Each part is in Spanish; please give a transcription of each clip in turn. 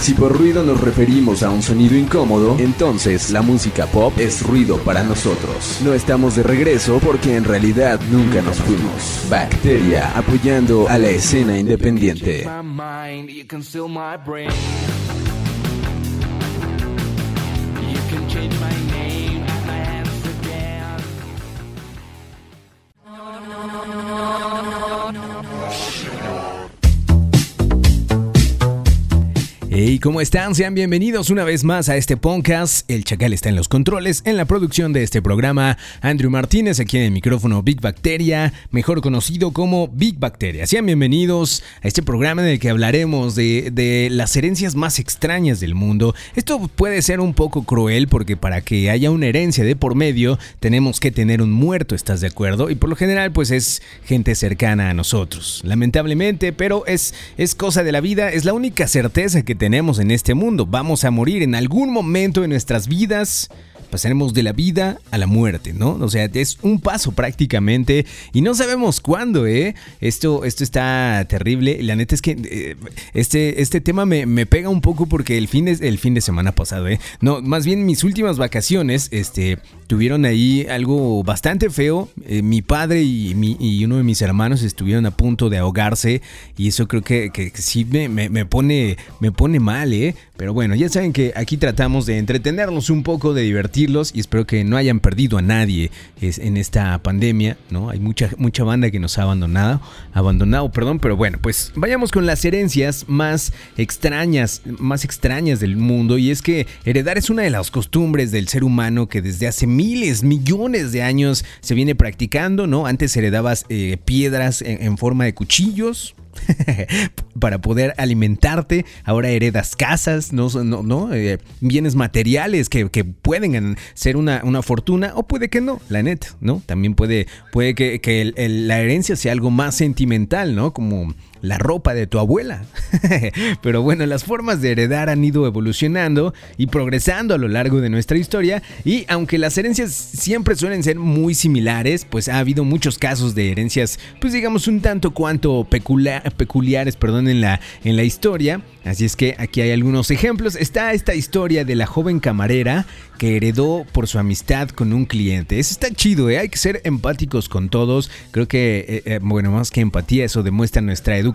Si por ruido nos referimos a un sonido incómodo, entonces la música pop es ruido para nosotros. No estamos de regreso porque en realidad nunca nos fuimos. Bacteria apoyando a la escena independiente. ¿Cómo están? Sean bienvenidos una vez más a este podcast. El Chacal está en los controles, en la producción de este programa. Andrew Martínez, aquí en el micrófono Big Bacteria, mejor conocido como Big Bacteria. Sean bienvenidos a este programa en el que hablaremos de, de las herencias más extrañas del mundo. Esto puede ser un poco cruel porque para que haya una herencia de por medio tenemos que tener un muerto, ¿estás de acuerdo? Y por lo general pues es gente cercana a nosotros. Lamentablemente, pero es, es cosa de la vida, es la única certeza que tenemos en este mundo. Vamos a morir en algún momento de nuestras vidas pasaremos de la vida a la muerte, ¿no? O sea, es un paso prácticamente y no sabemos cuándo, ¿eh? Esto, esto está terrible. La neta es que eh, este, este tema me, pega un poco porque el fin, de, el fin de semana pasado, ¿eh? No, más bien mis últimas vacaciones, este, tuvieron ahí algo bastante feo. Eh, mi padre y, mi, y, uno de mis hermanos estuvieron a punto de ahogarse y eso creo que, que, sí me, me, pone, me pone mal, ¿eh? Pero bueno, ya saben que aquí tratamos de entretenernos un poco, de divertir y espero que no hayan perdido a nadie en esta pandemia, ¿no? Hay mucha, mucha banda que nos ha abandonado, abandonado, perdón, pero bueno, pues vayamos con las herencias más extrañas, más extrañas del mundo y es que heredar es una de las costumbres del ser humano que desde hace miles, millones de años se viene practicando, ¿no? Antes heredabas eh, piedras en forma de cuchillos, para poder alimentarte. Ahora heredas casas, no, no, eh, bienes materiales que, pueden ser una, una, fortuna o puede que no, la neta, ¿no? También puede, puede que, la herencia sea algo más sentimental, ¿no? Como la ropa de tu abuela. Pero bueno, las formas de heredar han ido evolucionando y progresando a lo largo de nuestra historia y aunque las herencias siempre suelen ser muy similares, pues ha habido muchos casos de herencias, pues digamos un tanto cuanto peculiares, perdón, en la, en la historia. Así es que aquí hay algunos ejemplos. Está esta historia de la joven camarera que heredó por su amistad con un cliente. Eso está chido, ¿eh? hay que ser empáticos con todos. Creo que, eh, eh, bueno, más que empatía, eso demuestra nuestra educación.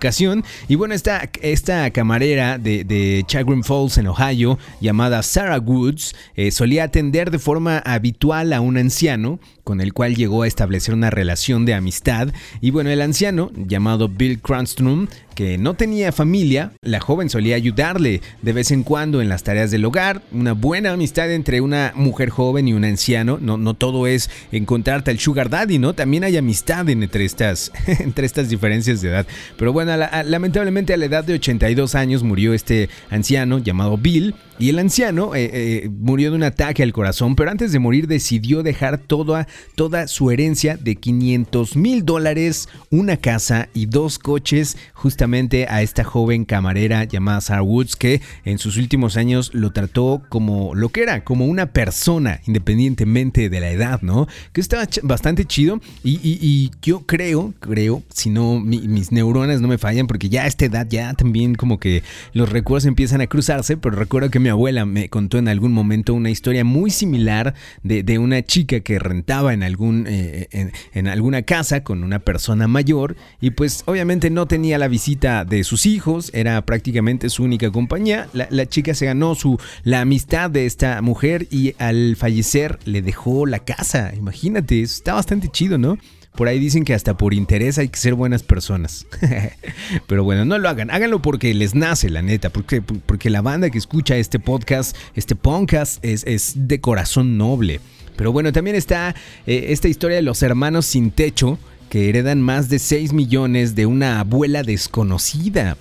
Y bueno, esta, esta camarera de, de Chagrin Falls en Ohio, llamada Sarah Woods, solía atender de forma habitual a un anciano con el cual llegó a establecer una relación de amistad. Y bueno, el anciano, llamado Bill Cranstrom, que no tenía familia, la joven solía ayudarle de vez en cuando en las tareas del hogar, una buena amistad entre una mujer joven y un anciano, no, no todo es encontrarte al sugar daddy, ¿no? También hay amistad entre estas, entre estas diferencias de edad. Pero bueno, lamentablemente a la edad de 82 años murió este anciano llamado Bill, y el anciano eh, eh, murió de un ataque al corazón, pero antes de morir decidió dejar toda, toda su herencia de 500 mil dólares, una casa y dos coches justamente a esta joven camarera llamada Sarah Woods, que en sus últimos años lo trató como lo que era, como una persona, independientemente de la edad, ¿no? Que estaba bastante chido y, yo creo, creo, si no mis neuronas no me fallan, porque ya a esta edad ya también como que los recuerdos empiezan a cruzarse, pero recuerdo que mi abuela me contó en algún momento una historia muy similar de, una chica que rentaba en, algún, eh, en, alguna casa con una persona mayor y pues obviamente no tenía la visita de sus hijos, era prácticamente su única compañía. La, chica se ganó su, la amistad de esta mujer y al fallecer le dejó la casa. Imagínate, está bastante chido, ¿no? Por ahí dicen que hasta por interés hay que ser buenas personas. Pero bueno, no lo hagan. Háganlo porque les nace, la neta. Porque, porque la banda que escucha este podcast, este podcast, es, es de corazón noble. Pero bueno, también está eh, esta historia de los hermanos sin techo que heredan más de 6 millones de una abuela desconocida.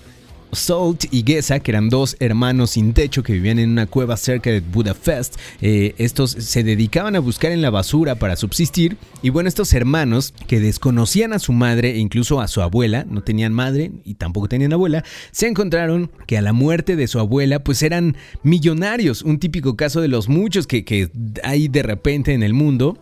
Salt y Gesa, que eran dos hermanos sin techo que vivían en una cueva cerca de Budapest, eh, estos se dedicaban a buscar en la basura para subsistir. Y bueno, estos hermanos que desconocían a su madre e incluso a su abuela, no tenían madre y tampoco tenían abuela, se encontraron que a la muerte de su abuela, pues eran millonarios. Un típico caso de los muchos que, que hay de repente en el mundo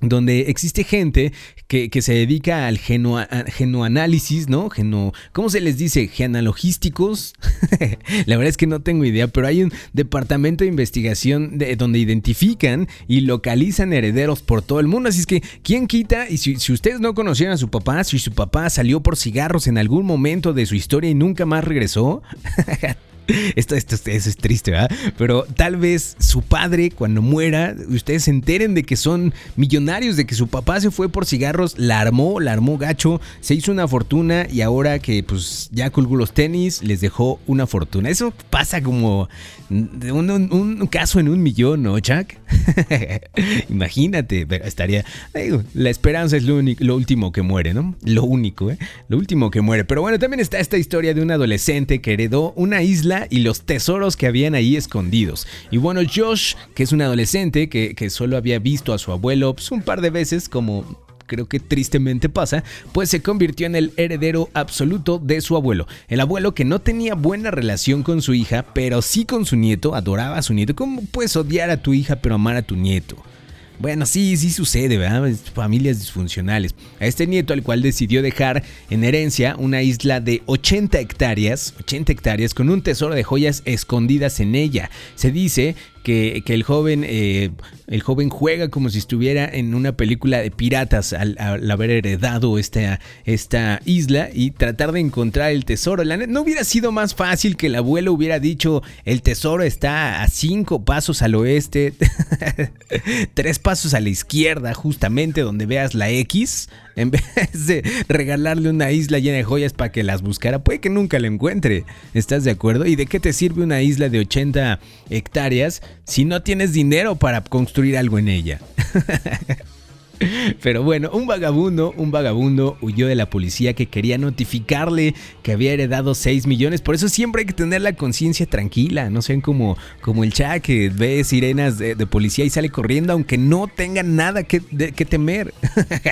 donde existe gente que, se dedica al genoanálisis, ¿no? Geno, ¿Cómo se les dice? Genealogísticos. La verdad es que no tengo idea, pero hay un departamento de investigación de, donde identifican y localizan herederos por todo el mundo. Así es que, ¿quién quita? Y si, si ustedes no conocían a su papá, si su papá salió por cigarros en algún momento de su historia y nunca más regresó, Esto, esto, eso es triste, ¿verdad? Pero tal vez su padre, cuando muera, ustedes se enteren de que son millonarios, de que su papá se fue por cigarros, la armó, la armó gacho, se hizo una fortuna y ahora que pues ya colgó los tenis, les dejó una fortuna. Eso pasa como un, caso en un millón, ¿no, Chuck? Imagínate, estaría... la esperanza es lo, lo último que muere, ¿no? Lo único, ¿eh? Lo último que muere. Pero bueno, también está esta historia de un adolescente que heredó una isla y los tesoros que habían ahí escondidos. Y bueno, Josh, que es un adolescente que, que solo había visto a su abuelo pues, un par de veces como creo que tristemente pasa, pues se convirtió en el heredero absoluto de su abuelo. El abuelo que no tenía buena relación con su hija, pero sí con su nieto, adoraba a su nieto. ¿Cómo puedes odiar a tu hija pero amar a tu nieto? Bueno, sí, sí sucede, ¿verdad? Familias disfuncionales. A este nieto al cual decidió dejar en herencia una isla de 80 hectáreas, 80 hectáreas con un tesoro de joyas escondidas en ella. Se dice que, el, joven, eh, el joven juega como si estuviera en una película de piratas al, haber heredado esta, esta, isla y tratar de encontrar el tesoro. ¿No hubiera sido más fácil que el abuelo hubiera dicho el tesoro está a cinco pasos al oeste, tres pasos a la izquierda, justamente donde veas la X? En vez de regalarle una isla llena de joyas para que las buscara, puede que nunca la encuentre. ¿Estás de acuerdo? ¿Y de qué te sirve una isla de 80 hectáreas si no tienes dinero para construir algo en ella? Pero bueno, un vagabundo, un vagabundo huyó de la policía que quería notificarle que había heredado 6 millones. Por eso siempre hay que tener la conciencia tranquila. No sean como, como el chat que ve sirenas de, policía y sale corriendo aunque no tenga nada que, temer.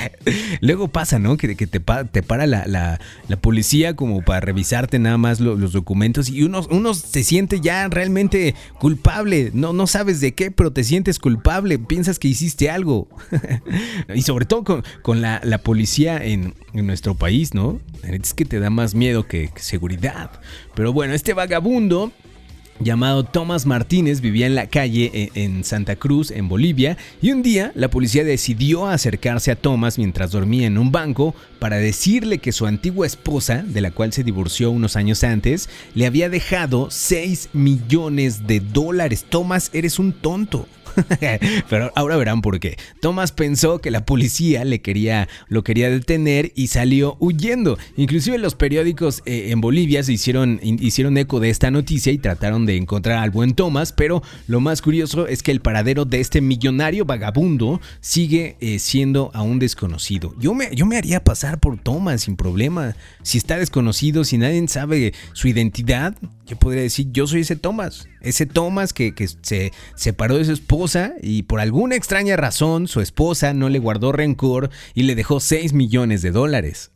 Luego pasa, ¿no? Que, te, te, para la, policía como para revisarte nada más los documentos y uno, uno se siente ya realmente culpable. No, no sabes de qué, pero te sientes culpable. Piensas que hiciste algo. Y sobre todo con, la, policía en, nuestro país, ¿no? Es que te da más miedo que, seguridad. Pero bueno, este vagabundo llamado Tomás Martínez vivía en la calle e, en Santa Cruz, en Bolivia, y un día la policía decidió acercarse a Tomás mientras dormía en un banco para decirle que su antigua esposa, de la cual se divorció unos años antes, le había dejado 6 millones de dólares. Tomás, eres un tonto. Pero ahora verán por qué. Thomas pensó que la policía le quería, lo quería detener y salió huyendo. Inclusive los periódicos eh, en Bolivia se hicieron, hicieron eco de esta noticia y trataron de encontrar al buen Thomas, pero lo más curioso es que el paradero de este millonario vagabundo sigue eh, siendo aún desconocido. Yo me, yo me haría pasar por Thomas sin problema. Si está desconocido, si nadie sabe su identidad, yo podría decir, yo soy ese Thomas. Ese Thomas que, que se separó de su esposa y por alguna extraña razón su esposa no le guardó rencor y le dejó 6 millones de dólares.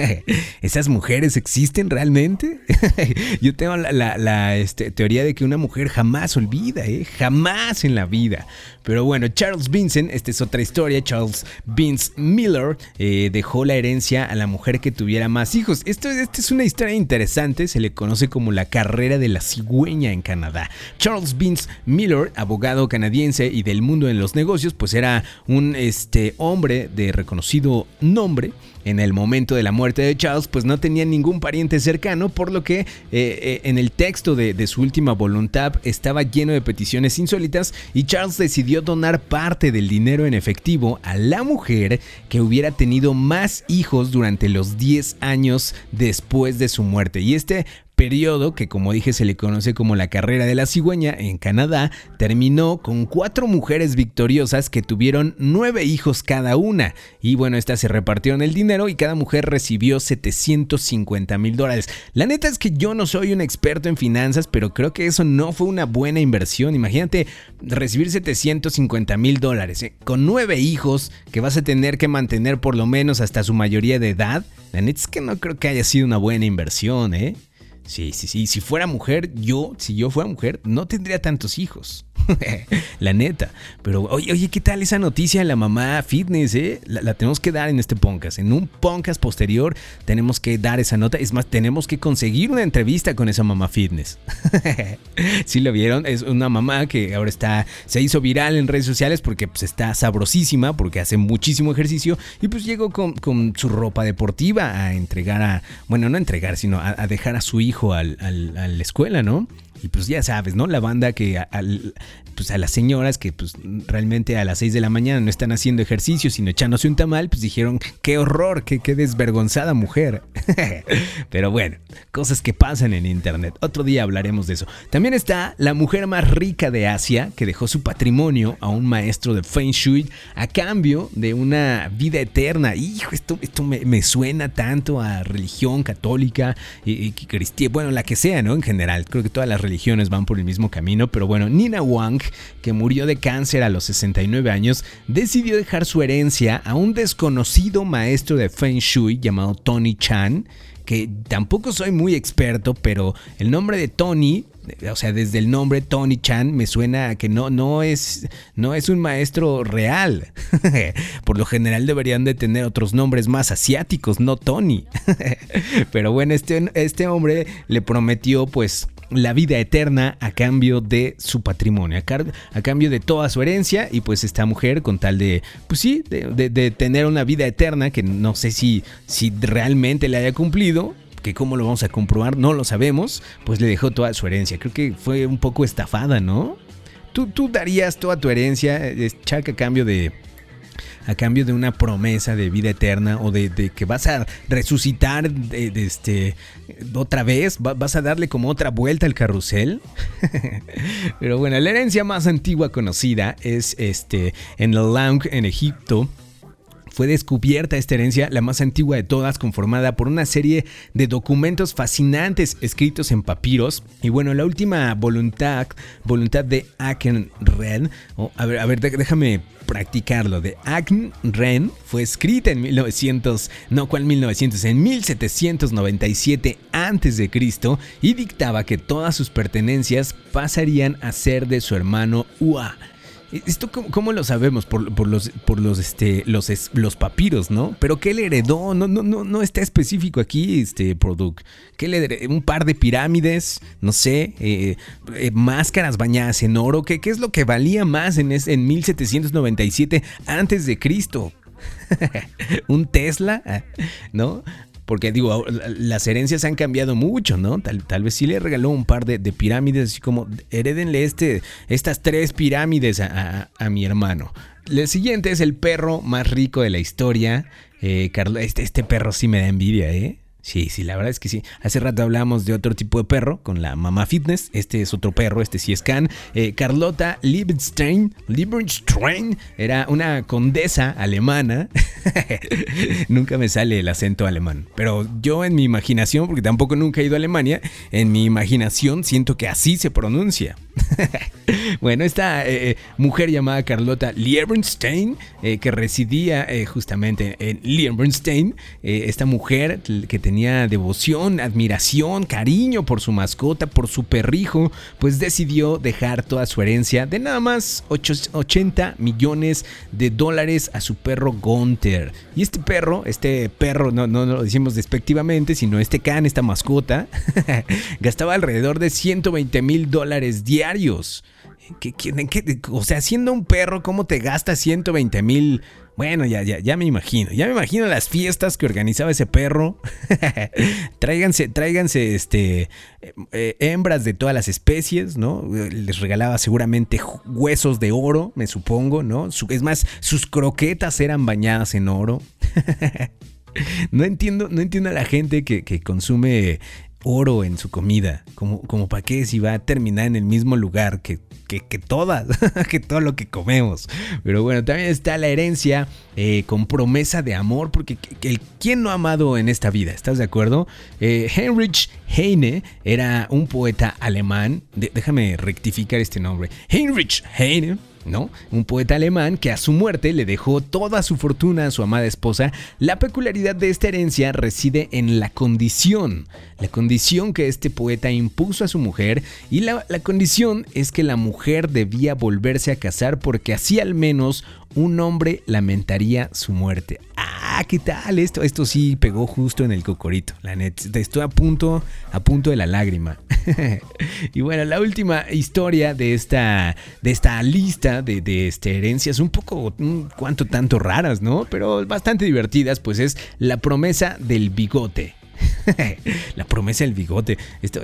¿Esas mujeres existen realmente? Yo tengo la, este, teoría de que una mujer jamás olvida, ¿eh? jamás en la vida. Pero bueno, Charles Vincent, esta es otra historia, Charles Vince Miller eh, dejó la herencia a la mujer que tuviera más hijos. Esto, esta es una historia interesante, se le conoce como la carrera de la cigüeña en Canadá. Charles Vince Miller, abogado canadiense, y del mundo en los negocios, pues era un este, hombre de reconocido nombre. En el momento de la muerte de Charles, pues no tenía ningún pariente cercano, por lo que eh, eh, en el texto de, de su última voluntad estaba lleno de peticiones insólitas y Charles decidió donar parte del dinero en efectivo a la mujer que hubiera tenido más hijos durante los 10 años después de su muerte. Y este periodo, que como dije se le conoce como la carrera de la cigüeña en Canadá, terminó con cuatro mujeres victoriosas que tuvieron nueve hijos cada una. Y bueno, estas se repartieron el dinero y cada mujer recibió 750 mil dólares. La neta es que yo no soy un experto en finanzas, pero creo que eso no fue una buena inversión. Imagínate recibir 750 mil dólares ¿eh? con nueve hijos que vas a tener que mantener por lo menos hasta su mayoría de edad. La neta es que no creo que haya sido una buena inversión, ¿eh? Sí, sí, sí. Si fuera mujer, yo, si yo fuera mujer, no tendría tantos hijos. la neta. Pero oye, oye, ¿qué tal esa noticia de la mamá fitness? Eh? La, tenemos que dar en este podcast. En un podcast posterior tenemos que dar esa nota. Es más, tenemos que conseguir una entrevista con esa mamá fitness. si lo vieron, es una mamá que ahora está, se hizo viral en redes sociales porque pues, está sabrosísima, porque hace muchísimo ejercicio y pues llegó con, su ropa deportiva a entregar a, bueno, no a entregar, sino a, dejar a su hijo al, a la escuela, ¿no? Y pues ya sabes, ¿no? La banda que al, pues a las señoras que pues realmente a las 6 de la mañana no están haciendo ejercicio, sino echándose un tamal, pues dijeron, qué horror, qué, qué desvergonzada mujer. Pero bueno, cosas que pasan en internet. Otro día hablaremos de eso. También está la mujer más rica de Asia, que dejó su patrimonio a un maestro de Feng Shui a cambio de una vida eterna. Hijo, esto, esto me, suena tanto a religión católica y, cristiana, bueno, la que sea, ¿no? En general, creo que todas las religiones van por el mismo camino, pero bueno, Nina Wang, que murió de cáncer a los 69 años, decidió dejar su herencia a un desconocido maestro de Feng Shui llamado Tony Chan, que tampoco soy muy experto, pero el nombre de Tony o sea, desde el nombre Tony Chan me suena a que no, no, es, no es un maestro real. Por lo general deberían de tener otros nombres más asiáticos, no Tony. Pero bueno, este, este hombre le prometió pues la vida eterna a cambio de su patrimonio, a, cambio de toda su herencia y pues esta mujer con tal de, pues sí, de, tener una vida eterna que no sé si, si realmente le haya cumplido, que cómo lo vamos a comprobar, no lo sabemos, pues le dejó toda su herencia. Creo que fue un poco estafada, ¿no? ¿Tú, tú darías toda tu herencia, Chuck, a cambio de, a cambio de una promesa de vida eterna o de, que vas a resucitar este, otra vez, vas a darle como otra vuelta al carrusel. Pero bueno, la herencia más antigua conocida es este, en el Laung en Egipto fue descubierta esta herencia, la más antigua de todas, conformada por una serie de documentos fascinantes escritos en papiros. Y bueno, la última voluntad, voluntad de Akenren, a ver, a ver, déjame practicarlo, de Akenren, fue escrita en 1900, no, ¿cuál 1900? En 1797 a.C. y dictaba que todas sus pertenencias pasarían a ser de su hermano Ua ¿Esto cómo, lo sabemos? Por, los, por los, este, los, los papiros, ¿no? Pero ¿qué le heredó? No, no, no, no está específico aquí, este Product. ¿Qué le heredó? Un par de pirámides, no sé, eh, eh, máscaras bañadas en oro. ¿Qué, ¿Qué, es lo que valía más en, en 1797 antes de Cristo? ¿Un Tesla? ¿No? Porque digo, las herencias han cambiado mucho, ¿no? Tal, vez sí le regaló un par de, pirámides, así como heredenle este, estas tres pirámides a, mi hermano. El siguiente es el perro más rico de la historia. Eh, Carlos, este, este perro sí me da envidia, ¿eh? Sí, sí, la verdad es que sí. Hace rato hablamos de otro tipo de perro con la mamá fitness. Este es otro perro, este sí es Can. Eh, Carlota Liebenstein, Liebenstein era una condesa alemana. nunca me sale el acento alemán. Pero yo en mi imaginación, porque tampoco nunca he ido a Alemania, en mi imaginación siento que así se pronuncia. bueno, esta eh, eh, mujer llamada Carlota Liebenstein, que residía justamente en Liebenstein, esta mujer que tenía tenía devoción, admiración, cariño por su mascota, por su perrijo, pues decidió dejar toda su herencia de nada más 80 millones de dólares a su perro Gunther. Y este perro, este perro, no, no, lo decimos despectivamente, sino este can, esta mascota, gastaba alrededor de 120 mil dólares diarios. O sea, siendo un perro, ¿cómo te gasta 120 mil bueno, ya, ya, ya me imagino. Ya me imagino las fiestas que organizaba ese perro. tráiganse, tráiganse este, eh, hembras de todas las especies, ¿no? Les regalaba seguramente huesos de oro, me supongo, ¿no? es más, sus croquetas eran bañadas en oro. no entiendo, no entiendo a la gente que, que consume oro en su comida. Como, como para qué si va a terminar en el mismo lugar que, que, todas, que todo lo que comemos. Pero bueno, también está la herencia eh, con promesa de amor, porque ¿quién no ha amado en esta vida? ¿Estás de acuerdo? Eh, Heinrich Heine era un poeta alemán. déjame rectificar este nombre. Heinrich Heine ¿no? Un poeta alemán que a su muerte le dejó toda su fortuna a su amada esposa. La peculiaridad de esta herencia reside en la condición, la condición que este poeta impuso a su mujer y la, la condición es que la mujer debía volverse a casar porque así al menos un hombre lamentaría su muerte. Ah, ¿qué tal? Esto, esto sí pegó justo en el cocorito, la neta. Estoy a punto, a punto de la lágrima. y bueno, la última historia de esta, de esta lista de, de este, herencias, un poco, un tanto raras, ¿no? Pero bastante divertidas, pues es la promesa del bigote. la promesa del bigote. Esto,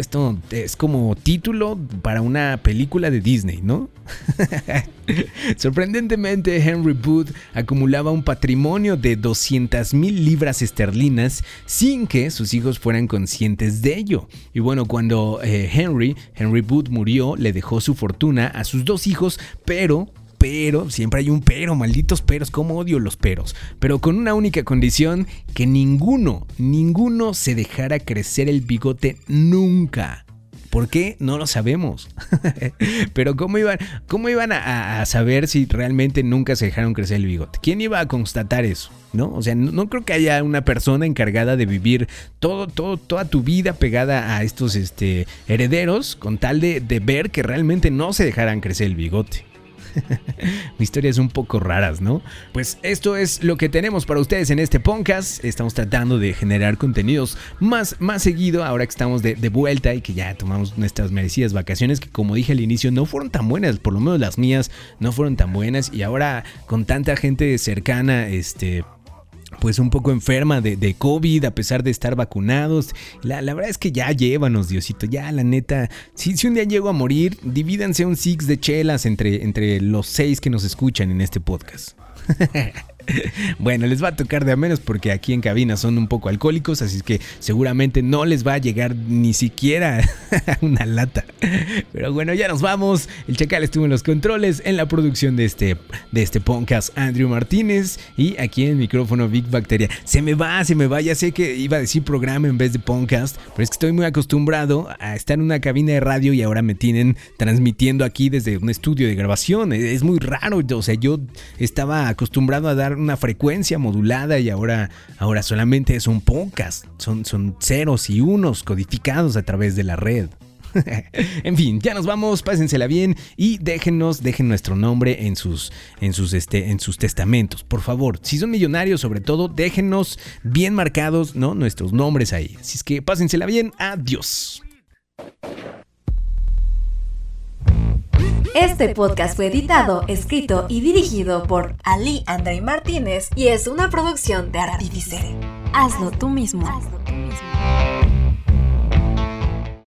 es como título para una película de Disney, ¿no? Sorprendentemente, Henry Booth acumulaba un patrimonio de 200 mil libras esterlinas sin que sus hijos fueran conscientes de ello. Y bueno, cuando eh, Henry, Henry Booth murió, le dejó su fortuna a sus dos hijos, pero pero, siempre hay un pero, malditos peros, cómo odio los peros, pero con una única condición, que ninguno, ninguno se dejara crecer el bigote nunca. ¿Por qué? No lo sabemos. Pero ¿cómo iban, cómo iban a, saber si realmente nunca se dejaron crecer el bigote? ¿Quién iba a constatar eso? ¿No? O sea, no, creo que haya una persona encargada de vivir todo, todo, toda tu vida pegada a estos este, herederos con tal de, de ver que realmente no se dejaran crecer el bigote. Historias un poco raras, ¿no? Pues esto es lo que tenemos para ustedes en este podcast. Estamos tratando de generar contenidos más, más seguido ahora que estamos de, de vuelta y que ya tomamos nuestras merecidas vacaciones que como dije al inicio no fueron tan buenas, por lo menos las mías no fueron tan buenas y ahora con tanta gente cercana, este pues un poco enferma de, COVID a pesar de estar vacunados. La, verdad es que ya llévanos, Diosito, ya la neta. Si, si un día llego a morir, divídanse un six de chelas entre, entre los seis que nos escuchan en este podcast. bueno, les va a tocar de a menos porque aquí en cabina son un poco alcohólicos, así que seguramente no les va a llegar ni siquiera una lata. Pero bueno, ya nos vamos. El Chacal estuvo en los controles, en la producción de este, de este podcast, Andrew Martínez, y aquí en el micrófono Big Bacteria. Se me va, se me va, ya sé que iba a decir programa en vez de podcast, pero es que estoy muy acostumbrado a estar en una cabina de radio y ahora me tienen transmitiendo aquí desde un estudio de grabación. Es muy raro, o sea, yo estaba acostumbrado a dar una frecuencia modulada y ahora, ahora solamente es un podcast. Son, son ceros y unos codificados a través de la red. en fin, ya nos vamos, pásensela bien y déjenos, dejen nuestro nombre en sus, en sus, este, en sus testamentos, por favor. Si son millonarios, sobre todo, déjenos bien marcados, ¿no? Nuestros nombres ahí. Así es que pásensela bien, adiós. Este podcast fue editado, escrito y dirigido por Ali André Martínez y es una producción de Artifice. Hazlo tú mismo. Hazlo tú mismo.